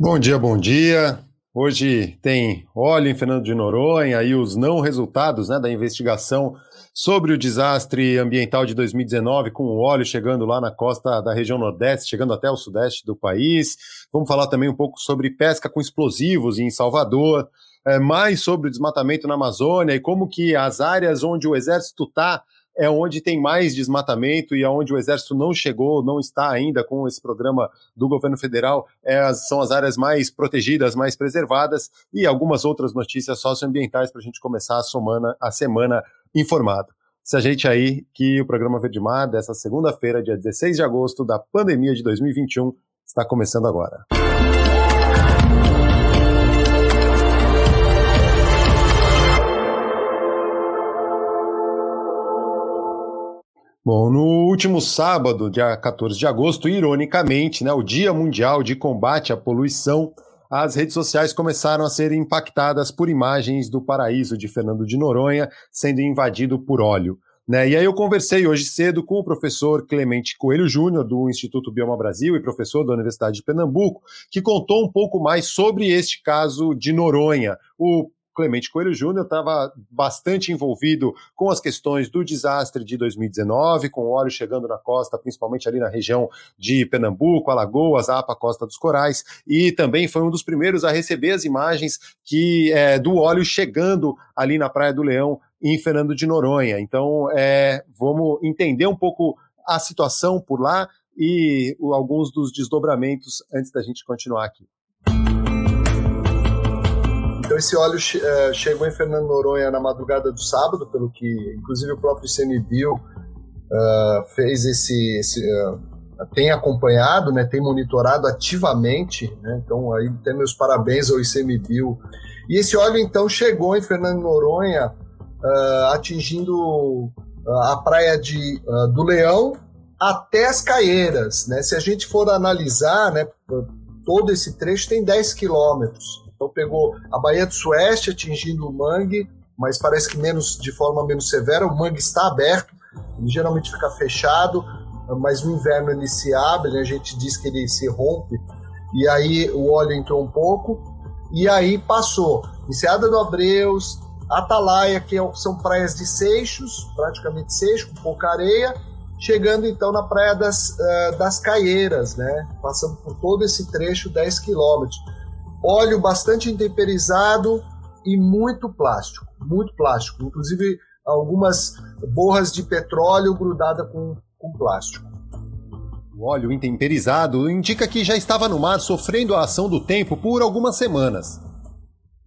Bom dia, bom dia. Hoje tem óleo em Fernando de Noronha e os não resultados né, da investigação sobre o desastre ambiental de 2019, com o óleo chegando lá na costa da região Nordeste, chegando até o Sudeste do país. Vamos falar também um pouco sobre pesca com explosivos em Salvador, é, mais sobre o desmatamento na Amazônia e como que as áreas onde o Exército está é onde tem mais desmatamento e aonde o Exército não chegou, não está ainda com esse programa do governo federal, é, são as áreas mais protegidas, mais preservadas e algumas outras notícias socioambientais para a gente começar a semana, a semana informado. Se gente aí que o programa Verde Mar dessa segunda-feira, dia 16 de agosto da pandemia de 2021, está começando agora. Bom, no último sábado, dia 14 de agosto, ironicamente, né, o Dia Mundial de Combate à Poluição, as redes sociais começaram a ser impactadas por imagens do paraíso de Fernando de Noronha sendo invadido por óleo. Né? E aí eu conversei hoje cedo com o professor Clemente Coelho Júnior, do Instituto Bioma Brasil e professor da Universidade de Pernambuco, que contou um pouco mais sobre este caso de Noronha. O Clemente Coelho Júnior estava bastante envolvido com as questões do desastre de 2019, com óleo chegando na costa, principalmente ali na região de Pernambuco, Alagoas, Apa, Costa dos Corais, e também foi um dos primeiros a receber as imagens que é, do óleo chegando ali na Praia do Leão, em Fernando de Noronha. Então, é, vamos entender um pouco a situação por lá e alguns dos desdobramentos antes da gente continuar aqui. Esse óleo uh, chegou em Fernando Noronha na madrugada do sábado, pelo que inclusive o próprio ICMBio uh, fez esse, esse uh, tem acompanhado, né, tem monitorado ativamente, né, então aí tem meus parabéns ao ICMBio. E esse óleo então chegou em Fernando Noronha atingindo a praia de, do Leão até as Caieiras, né? Se a gente for analisar, né, todo esse trecho tem 10 quilômetros. Então pegou a Baía do Sueste atingindo o mangue, mas parece que menos de forma menos severa. O mangue está aberto, ele geralmente fica fechado, mas no inverno ele se abre, né? a gente diz que ele se rompe. E aí o óleo entrou um pouco e aí passou Enseada do Abreus, Atalaia, que é são praias de seixos, praticamente seixo, com pouca areia, chegando então na praia das, uh, das Caieiras, né? Passando por todo esse trecho, 10 quilômetros óleo bastante intemperizado e muito plástico, muito plástico, inclusive algumas borras de petróleo grudada com, com plástico. O óleo intemperizado indica que já estava no mar sofrendo a ação do tempo por algumas semanas.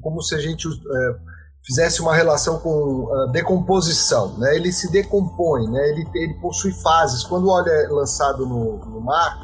Como se a gente é, fizesse uma relação com uh, decomposição, né? Ele se decompõe, né? Ele, ele possui fases. Quando o óleo é lançado no, no mar,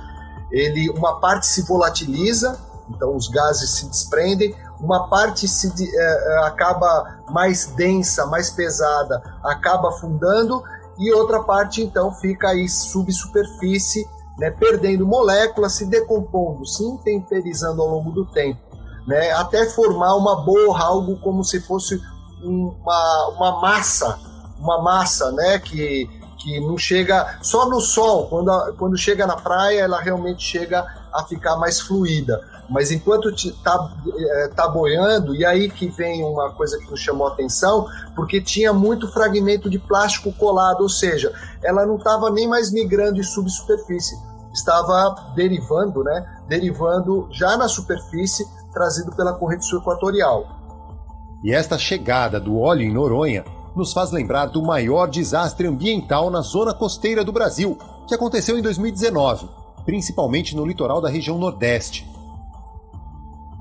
ele uma parte se volatiliza então os gases se desprendem, uma parte se é, acaba mais densa, mais pesada, acaba afundando e outra parte então fica aí subsuperfície, né, perdendo moléculas, se decompondo, se intemperizando ao longo do tempo, né, até formar uma borra, algo como se fosse uma, uma massa, uma massa, né, que que não chega só no sol, quando, a, quando chega na praia, ela realmente chega a ficar mais fluida. Mas enquanto está é, tá boiando, e aí que vem uma coisa que nos chamou a atenção, porque tinha muito fragmento de plástico colado, ou seja, ela não estava nem mais migrando de subsuperfície, estava derivando, né? Derivando já na superfície, trazido pela corrente sul-equatorial. E esta chegada do óleo em Noronha nos faz lembrar do maior desastre ambiental na zona costeira do Brasil, que aconteceu em 2019, principalmente no litoral da região Nordeste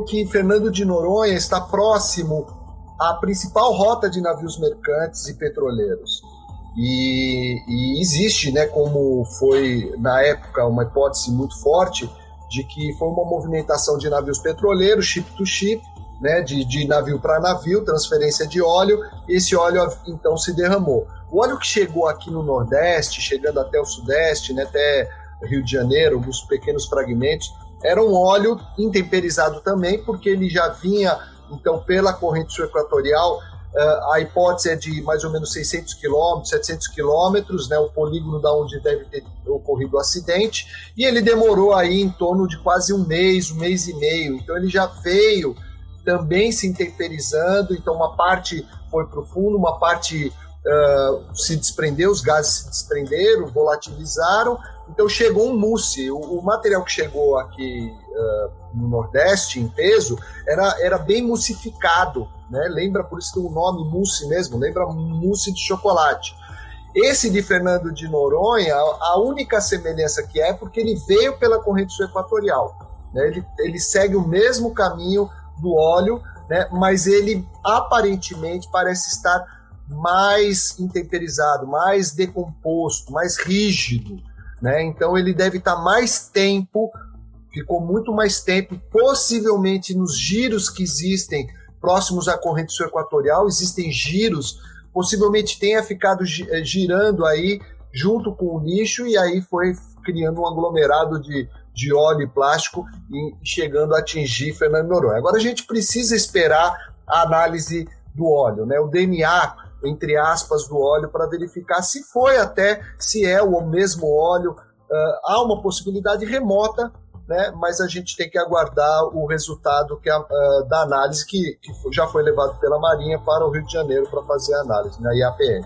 que Fernando de Noronha está próximo à principal rota de navios mercantes e petroleiros. E, e, existe, né, como foi na época uma hipótese muito forte de que foi uma movimentação de navios petroleiros, ship to ship, né, de, de navio para navio, transferência de óleo. Esse óleo então se derramou. O óleo que chegou aqui no Nordeste, chegando até o Sudeste, né, até Rio de Janeiro, alguns pequenos fragmentos, era um óleo intemperizado também, porque ele já vinha, então, pela corrente sul-equatorial, Uh, a hipótese é de mais ou menos 600 quilômetros, 700 quilômetros, né, o polígono da onde deve ter ocorrido o acidente, e ele demorou aí em torno de quase um mês, um mês e meio. Então ele já veio também se intemperizando, então uma parte foi para o fundo, uma parte uh, se desprendeu, os gases se desprenderam, volatilizaram, então chegou um mousse. O, o material que chegou aqui uh, no Nordeste, em peso, era, era bem moussificado, né? lembra por isso o nome mousse mesmo, lembra mousse de chocolate. Esse de Fernando de Noronha, a única semelhança que é, é porque ele veio pela corrente sul equatorial. Né? Ele, ele segue o mesmo caminho do óleo, né? mas ele aparentemente parece estar mais intemperizado, mais decomposto, mais rígido. Né? Então ele deve estar mais tempo, ficou muito mais tempo, possivelmente nos giros que existem próximos à corrente equatorial, existem giros, possivelmente tenha ficado eh, girando aí junto com o lixo e aí foi criando um aglomerado de de óleo e plástico e chegando a atingir Fernando Noronha. Agora a gente precisa esperar a análise do óleo, né? O DNA, entre aspas, do óleo para verificar se foi até, se é o mesmo óleo. Uh, há uma possibilidade remota, né? Mas a gente tem que aguardar o resultado que a, uh, da análise que, que, já foi levado pela Marinha para o Rio de Janeiro para fazer a análise, na né? IAPM.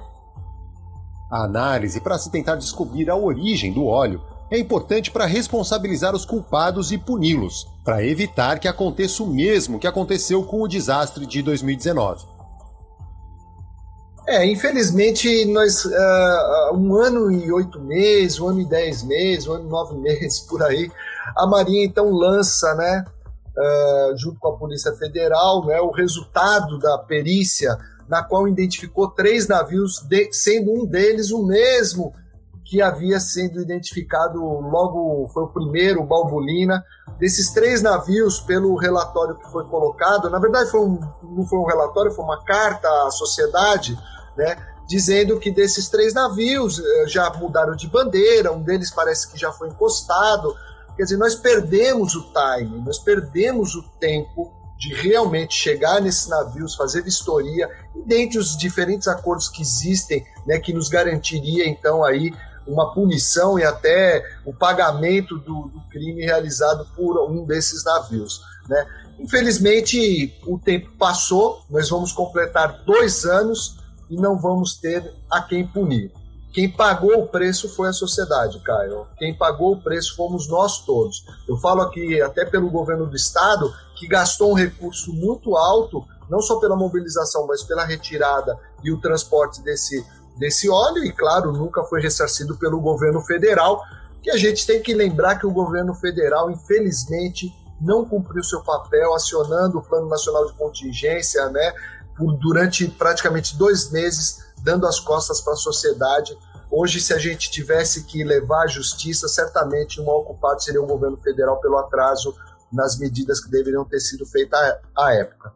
A análise para se tentar descobrir a origem do óleo é importante para responsabilizar os culpados e puni-los, para evitar que aconteça o mesmo que aconteceu com o desastre de 2019. É, infelizmente, nós, uh, um ano e oito meses, um ano e dez meses, um ano e nove meses, por aí, a Marinha então lança, né, uh, junto com a Polícia Federal, né, o resultado da perícia, na qual identificou três navios, de, sendo um deles o mesmo que havia sido identificado logo, foi o primeiro, o Balbulina. Desses três navios, pelo relatório que foi colocado, na verdade foi um, não foi um relatório, foi uma carta à sociedade, né, dizendo que desses três navios eh, já mudaram de bandeira, um deles parece que já foi encostado. Quer dizer, nós perdemos o time, nós perdemos o tempo de realmente chegar nesses navios, fazer vistoria, e dentre os diferentes acordos que existem, né, que nos garantiria então aí uma punição e até o pagamento do, do crime realizado por um desses navios. Né? Infelizmente, o tempo passou, nós vamos completar dois anos e não vamos ter a quem punir. Quem pagou o preço foi a sociedade, Caio. Quem pagou o preço fomos nós todos. Eu falo aqui até pelo governo do estado, que gastou um recurso muito alto, não só pela mobilização, mas pela retirada e o transporte desse desse óleo e, claro, nunca foi ressarcido pelo governo federal, que a gente tem que lembrar que o governo federal, infelizmente, não cumpriu seu papel acionando o Plano Nacional de Contingência, né, por, durante praticamente dois meses, dando as costas para a sociedade. Hoje, se a gente tivesse que levar à justiça, certamente mal ocupado seria o governo federal pelo atraso nas medidas que deveriam ter sido feitas à época.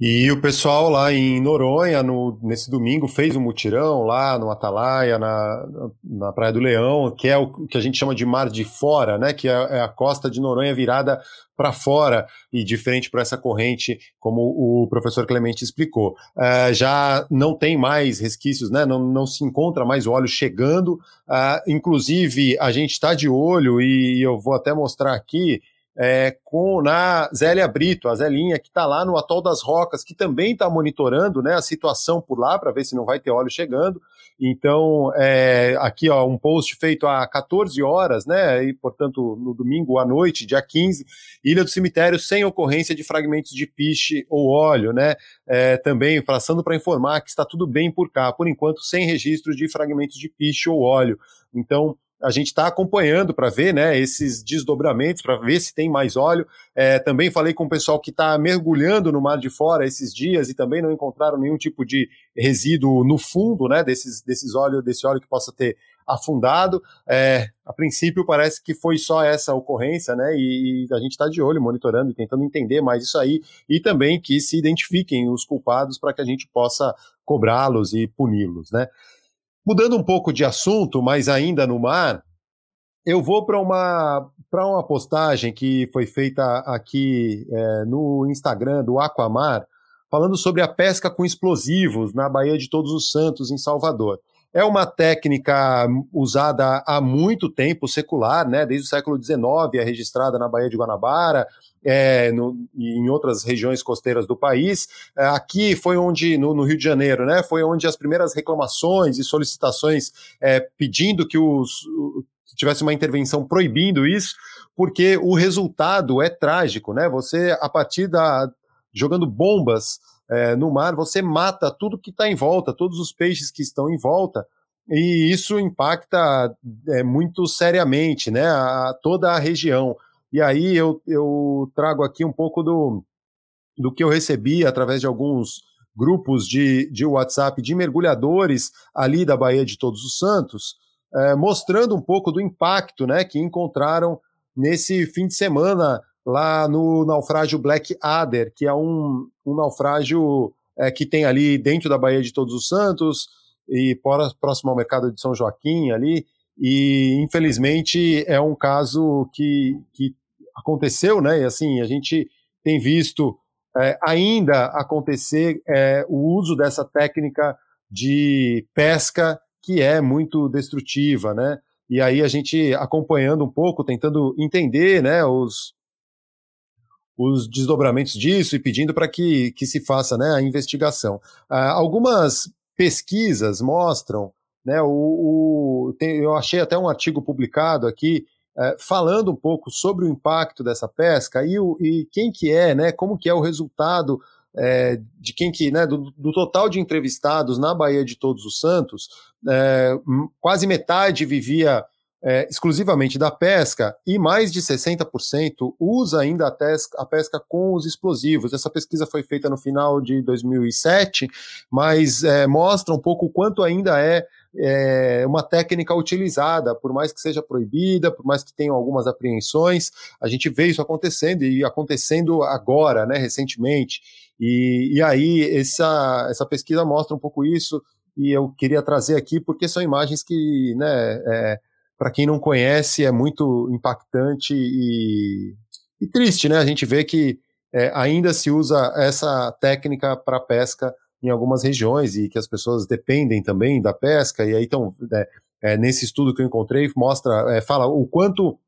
E o pessoal lá em Noronha, no, nesse domingo, fez um mutirão lá no Atalaia, na, na Praia do Leão, que é o que a gente chama de mar de fora, né? Que é, é a costa de Noronha virada para fora e diferente para essa corrente, como o professor Clemente explicou. Uh, já não tem mais resquícios, né? não, não se encontra mais óleo chegando. Uh, inclusive, a gente está de olho, e eu vou até mostrar aqui é, com na Zélia Brito, a Zélinha, que está lá no Atol das Rocas, que também está monitorando né, a situação por lá para ver se não vai ter óleo chegando. Então, é, aqui ó, um post feito há 14 horas, né? E, portanto, no domingo à noite, dia 15, Ilha do Cemitério sem ocorrência de fragmentos de piche ou óleo, né? É, também passando para informar que está tudo bem por cá, por enquanto, sem registro de fragmentos de piche ou óleo. Então, a gente está acompanhando para ver né, esses desdobramentos, para ver se tem mais óleo. É, também falei com o pessoal que está mergulhando no mar de fora esses dias e também não encontraram nenhum tipo de resíduo no fundo né, desses, desses óleo, desse óleo que possa ter afundado. É, a princípio parece que foi só essa ocorrência, né? E, e a gente está de olho, monitorando e tentando entender mais isso aí, e também que se identifiquem os culpados para que a gente possa cobrá-los e puni-los, né? Mudando um pouco de assunto, mas ainda no mar, eu vou para uma para uma postagem que foi feita aqui é, no Instagram do Aquamar, falando sobre a pesca com explosivos na Baía de Todos os Santos, em Salvador. É uma técnica usada há muito tempo, secular, né? desde o século XIX, é registrada na Baía de Guanabara, é, no, em outras regiões costeiras do país. É, aqui foi onde, no, no, Rio de Janeiro, né, foi onde as primeiras reclamações e solicitações é, pedindo que os, tivesse uma intervenção proibindo isso, porque o resultado é trágico, né? Você, a partir da. jogando bombas é, no mar, você mata tudo que está em volta, todos os peixes que estão em volta, e isso impacta é, muito seriamente, né? A, toda a região. E aí eu, eu trago aqui um pouco do, do que eu recebi através de alguns grupos de, de WhatsApp de mergulhadores ali da Baía de Todos os Santos, é, mostrando um pouco do impacto né, que encontraram nesse fim de semana lá no naufrágio Black Adder, que é um, um naufrágio é, que tem ali dentro da Baía de Todos os Santos e próximo ao mercado de São Joaquim ali, e infelizmente é um caso que, que aconteceu, né? E assim, a gente tem visto é, ainda acontecer é, o uso dessa técnica de pesca que é muito destrutiva, né? E aí a gente acompanhando um pouco, tentando entender, né, os, os desdobramentos disso e pedindo para que, que se faça né, a investigação. Ah, algumas pesquisas mostram, né, o, o tem, eu achei até um artigo publicado aqui é, falando um pouco sobre o impacto dessa pesca e, o, e quem que é, né, como que é o resultado é, de quem que, né, do, do, total de entrevistados na Baía de Todos os Santos, é, quase metade vivia é, exclusivamente da pesca e mais de 60% usa ainda a, pesca, a pesca com os explosivos. Essa pesquisa foi feita no final de 2007, mas é, mostra um pouco o quanto ainda é é uma técnica utilizada, por mais que seja proibida, por mais que tenham algumas apreensões, a gente vê isso acontecendo e acontecendo agora, né, recentemente. E, e aí essa, essa pesquisa mostra um pouco isso e eu queria trazer aqui porque são imagens que, né, é, para quem não conhece, é muito impactante e, e triste, né? A gente vê que é, ainda se usa essa técnica para pesca em algumas regiões e que as pessoas dependem também da pesca. E aí, então, é, é, nesse estudo que eu encontrei, mostra, é, fala o quanto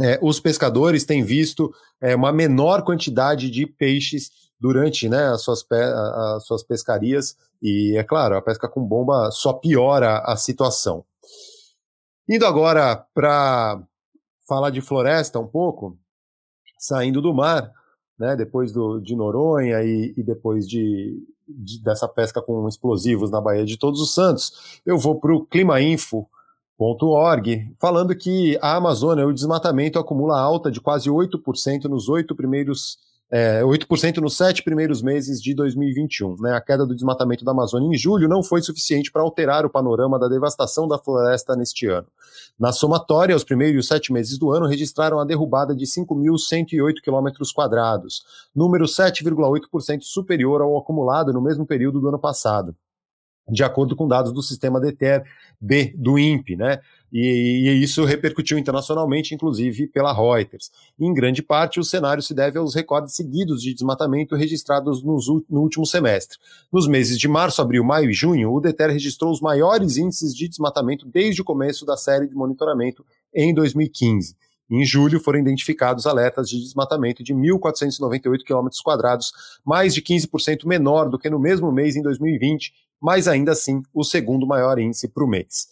é, os pescadores têm visto é, uma menor quantidade de peixes durante né, as, suas as suas pescarias. E, é claro, a pesca com bomba só piora a situação. Indo agora para falar de floresta um pouco, saindo do mar, né, depois do, de Noronha e, e depois de, de, dessa pesca com explosivos na Baía de Todos os Santos, eu vou para o climainfo.org, falando que a Amazônia, o desmatamento acumula alta de quase 8% nos oito primeiros é, 8% nos sete primeiros meses de 2021. Né? A queda do desmatamento da Amazônia em julho não foi suficiente para alterar o panorama da devastação da floresta neste ano. Na somatória, os primeiros sete meses do ano registraram a derrubada de 5.108 quilômetros quadrados, número 7,8% superior ao acumulado no mesmo período do ano passado de acordo com dados do sistema DETER B do INPE, né? E, e, isso repercutiu internacionalmente, inclusive pela Reuters. Em grande parte, o cenário se deve aos recordes seguidos de desmatamento registrados nos, no último semestre. Nos meses de março, abril, maio e junho, o DETER registrou os maiores índices de desmatamento desde o começo da série de monitoramento em 2015. Em julho, foram identificados alertas de desmatamento de 1.498 km, mais de 15% menor do que no mesmo mês em 2020, mas ainda assim o segundo maior índice para o mês.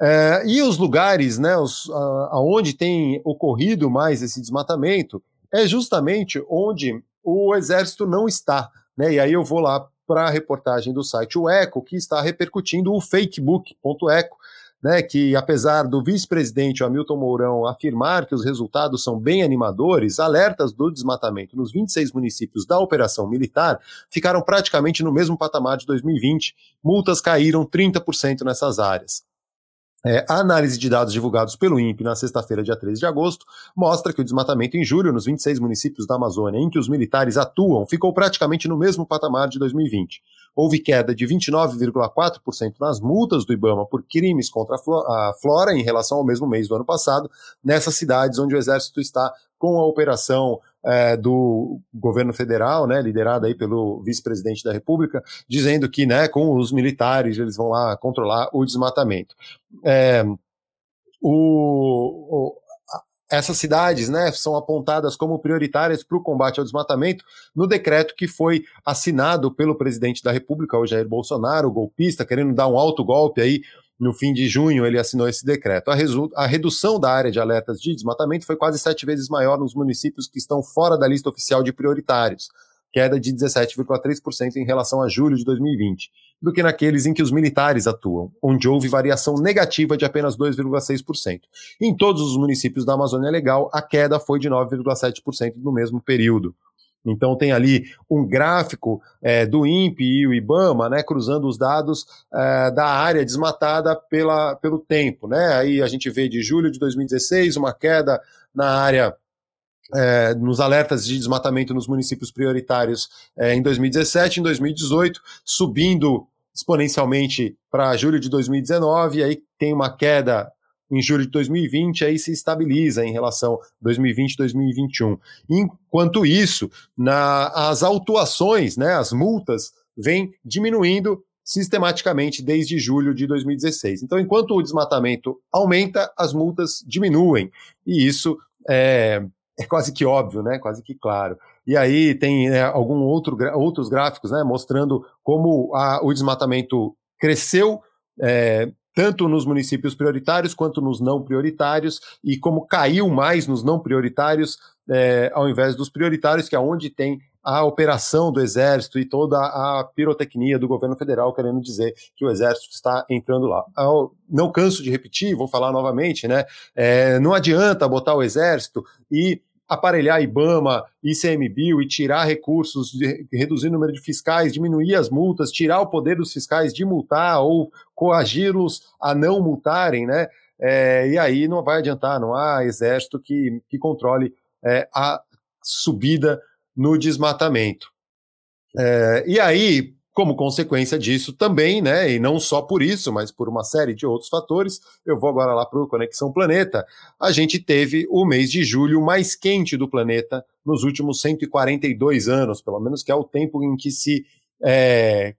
É, e os lugares né, os, a, aonde tem ocorrido mais esse desmatamento é justamente onde o exército não está. Né? E aí eu vou lá para a reportagem do site O Eco, que está repercutindo o fakebook.eco, né, que apesar do vice-presidente Hamilton Mourão afirmar que os resultados são bem animadores, alertas do desmatamento nos 26 municípios da operação militar ficaram praticamente no mesmo patamar de 2020. Multas caíram 30% nessas áreas. É, a análise de dados divulgados pelo INPE na sexta-feira, dia 13 de agosto, mostra que o desmatamento em julho nos 26 municípios da Amazônia em que os militares atuam ficou praticamente no mesmo patamar de 2020. Houve queda de 29,4% nas multas do IBAMA por crimes contra a flora em relação ao mesmo mês do ano passado, nessas cidades onde o Exército está com a operação é, do governo federal, né, liderada aí pelo vice-presidente da República, dizendo que, né, com os militares eles vão lá controlar o desmatamento. É, o, o, essas cidades né, são apontadas como prioritárias para o combate ao desmatamento no decreto que foi assinado pelo presidente da República, o Jair Bolsonaro, o golpista, querendo dar um alto golpe aí no fim de junho, ele assinou esse decreto. A, a, redução da área de alertas de desmatamento foi quase sete vezes maior nos municípios que estão fora da lista oficial de prioritários, queda de 17,3% em relação a julho de 2020, do que naqueles em que os militares atuam, onde houve variação negativa de apenas 2,6%. Em todos os municípios da Amazônia Legal, a queda foi de 9,7% no mesmo período. Então tem ali um gráfico é, do INPE e o IBAMA, né, cruzando os dados é, da área desmatada pela, pelo tempo, né? Aí a gente vê de julho de 2016 uma queda na área é, nos alertas de desmatamento nos municípios prioritários é, em 2017, em 2018, subindo exponencialmente para julho de 2019, aí tem uma queda em julho de 2020, aí se estabiliza em relação 2020 2021. Enquanto isso, na, as autuações, né, as multas, vêm diminuindo sistematicamente desde julho de 2016. Então, enquanto o desmatamento aumenta, as multas diminuem. E isso é, é quase que óbvio, né? Quase que claro. E aí tem é, algum outro, outros gráficos, né, mostrando como a, o desmatamento cresceu é, tanto nos municípios prioritários quanto nos não prioritários, e como caiu mais nos não prioritários, é, ao invés dos prioritários, que é onde tem a operação do Exército e toda a pirotecnia do governo federal, querendo dizer que o Exército está entrando lá. Eu não canso de repetir, vou falar novamente, né? É, não adianta botar o Exército e aparelhar IBAMA, ICMBio e tirar recursos, reduzir o número de fiscais, diminuir as multas, tirar o poder dos fiscais de multar ou coagi-los a não multarem, né? É, e aí não vai adiantar, não há exército que, que controle é, a subida no desmatamento. É, e aí, como consequência disso também, né, e não só por isso, mas por uma série de outros fatores, eu vou agora lá para o Conexão Planeta, a gente teve o mês de julho mais quente do planeta nos últimos 142 anos, pelo menos que é o tempo em que se é,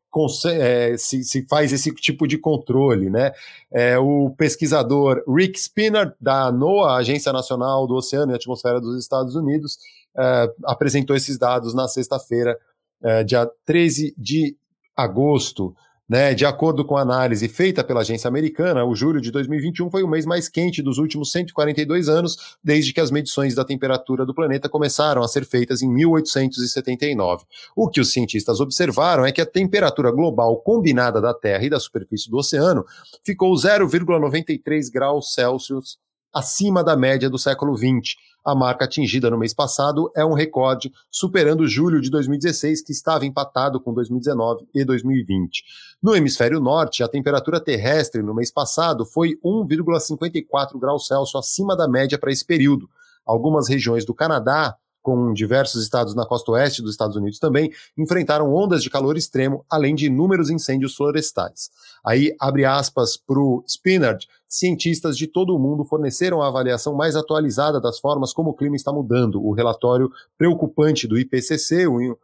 é, se, se, faz esse tipo de controle. Né? É, o pesquisador Rick Spinner, da NOAA, Agência Nacional do Oceano e Atmosfera dos Estados Unidos, é, apresentou esses dados na sexta-feira, é, dia 13 de agosto. Né, de acordo com a análise feita pela agência americana, o julho de 2021 foi o mês mais quente dos últimos 142 anos, desde que as medições da temperatura do planeta começaram a ser feitas em 1879. O que os cientistas observaram é que a temperatura global combinada da Terra e da superfície do oceano ficou 0,93 graus Celsius acima da média do século XX, a marca atingida no mês passado é um recorde, superando julho de 2016, que estava empatado com 2019 e 2020. No hemisfério norte, a temperatura terrestre no mês passado foi 1,54 graus Celsius acima da média para esse período. Algumas regiões do Canadá, com diversos estados na costa oeste dos Estados Unidos também, enfrentaram ondas de calor extremo, além de inúmeros incêndios florestais. Aí, abre aspas para o Spinard, cientistas de todo o mundo forneceram a avaliação mais atualizada das formas como o clima está mudando. O relatório preocupante do IPCC, o,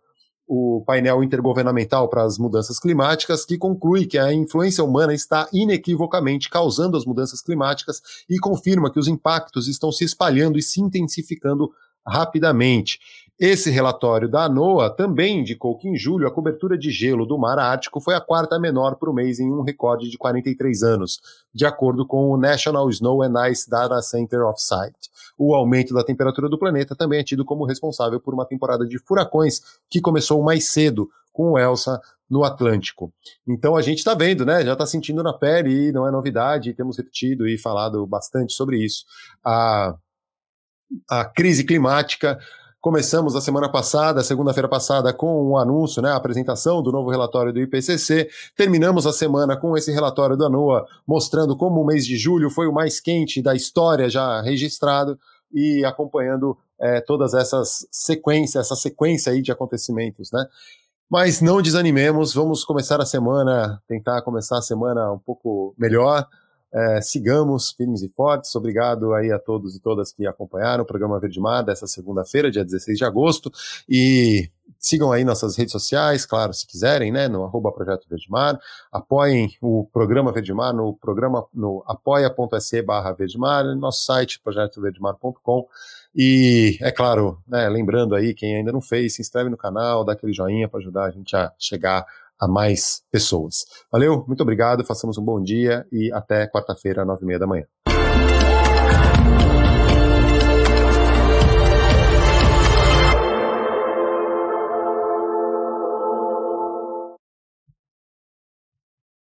o painel intergovernamental para as mudanças climáticas, que conclui que a influência humana está inequivocamente causando as mudanças climáticas e confirma que os impactos estão se espalhando e se intensificando rapidamente. Esse relatório da NOAA também indicou que em julho a cobertura de gelo do Mar Ártico foi a quarta menor por mês em um recorde de 43 anos, de acordo com o National Snow and Ice Data Center of Site. O aumento da temperatura do planeta também é tido como responsável por uma temporada de furacões que começou mais cedo, com o Elsa no Atlântico. Então a gente está vendo, né? Já está sentindo na pele e não é novidade, temos repetido e falado bastante sobre isso. A a crise climática Começamos a semana passada, segunda-feira passada, com o um anúncio, né, a apresentação do novo relatório do IPCC. Terminamos a semana com esse relatório da NOAA mostrando como o mês de julho foi o mais quente da história já registrado e acompanhando é, todas essas sequências, essa sequência aí de acontecimentos, né? Mas não desanimemos, vamos começar a semana, tentar começar a semana um pouco melhor. É, sigamos firmes e fortes. Obrigado aí a todos e todas que acompanharam o programa Verde Mar dessa segunda-feira, dia 16 de agosto. E sigam aí nossas redes sociais, claro, se quiserem, né, no arroba Projeto Mar. Apoiem o programa Verde Mar no programa no apoia.se barra Mar, nosso site projetoverdemar.com. E, é claro, né, lembrando aí, quem ainda não fez, se inscreve no canal, dá aquele joinha para ajudar a gente a chegar a mais pessoas. Valeu, muito obrigado, façamos um bom dia e até quarta-feira, nove e meia da manhã.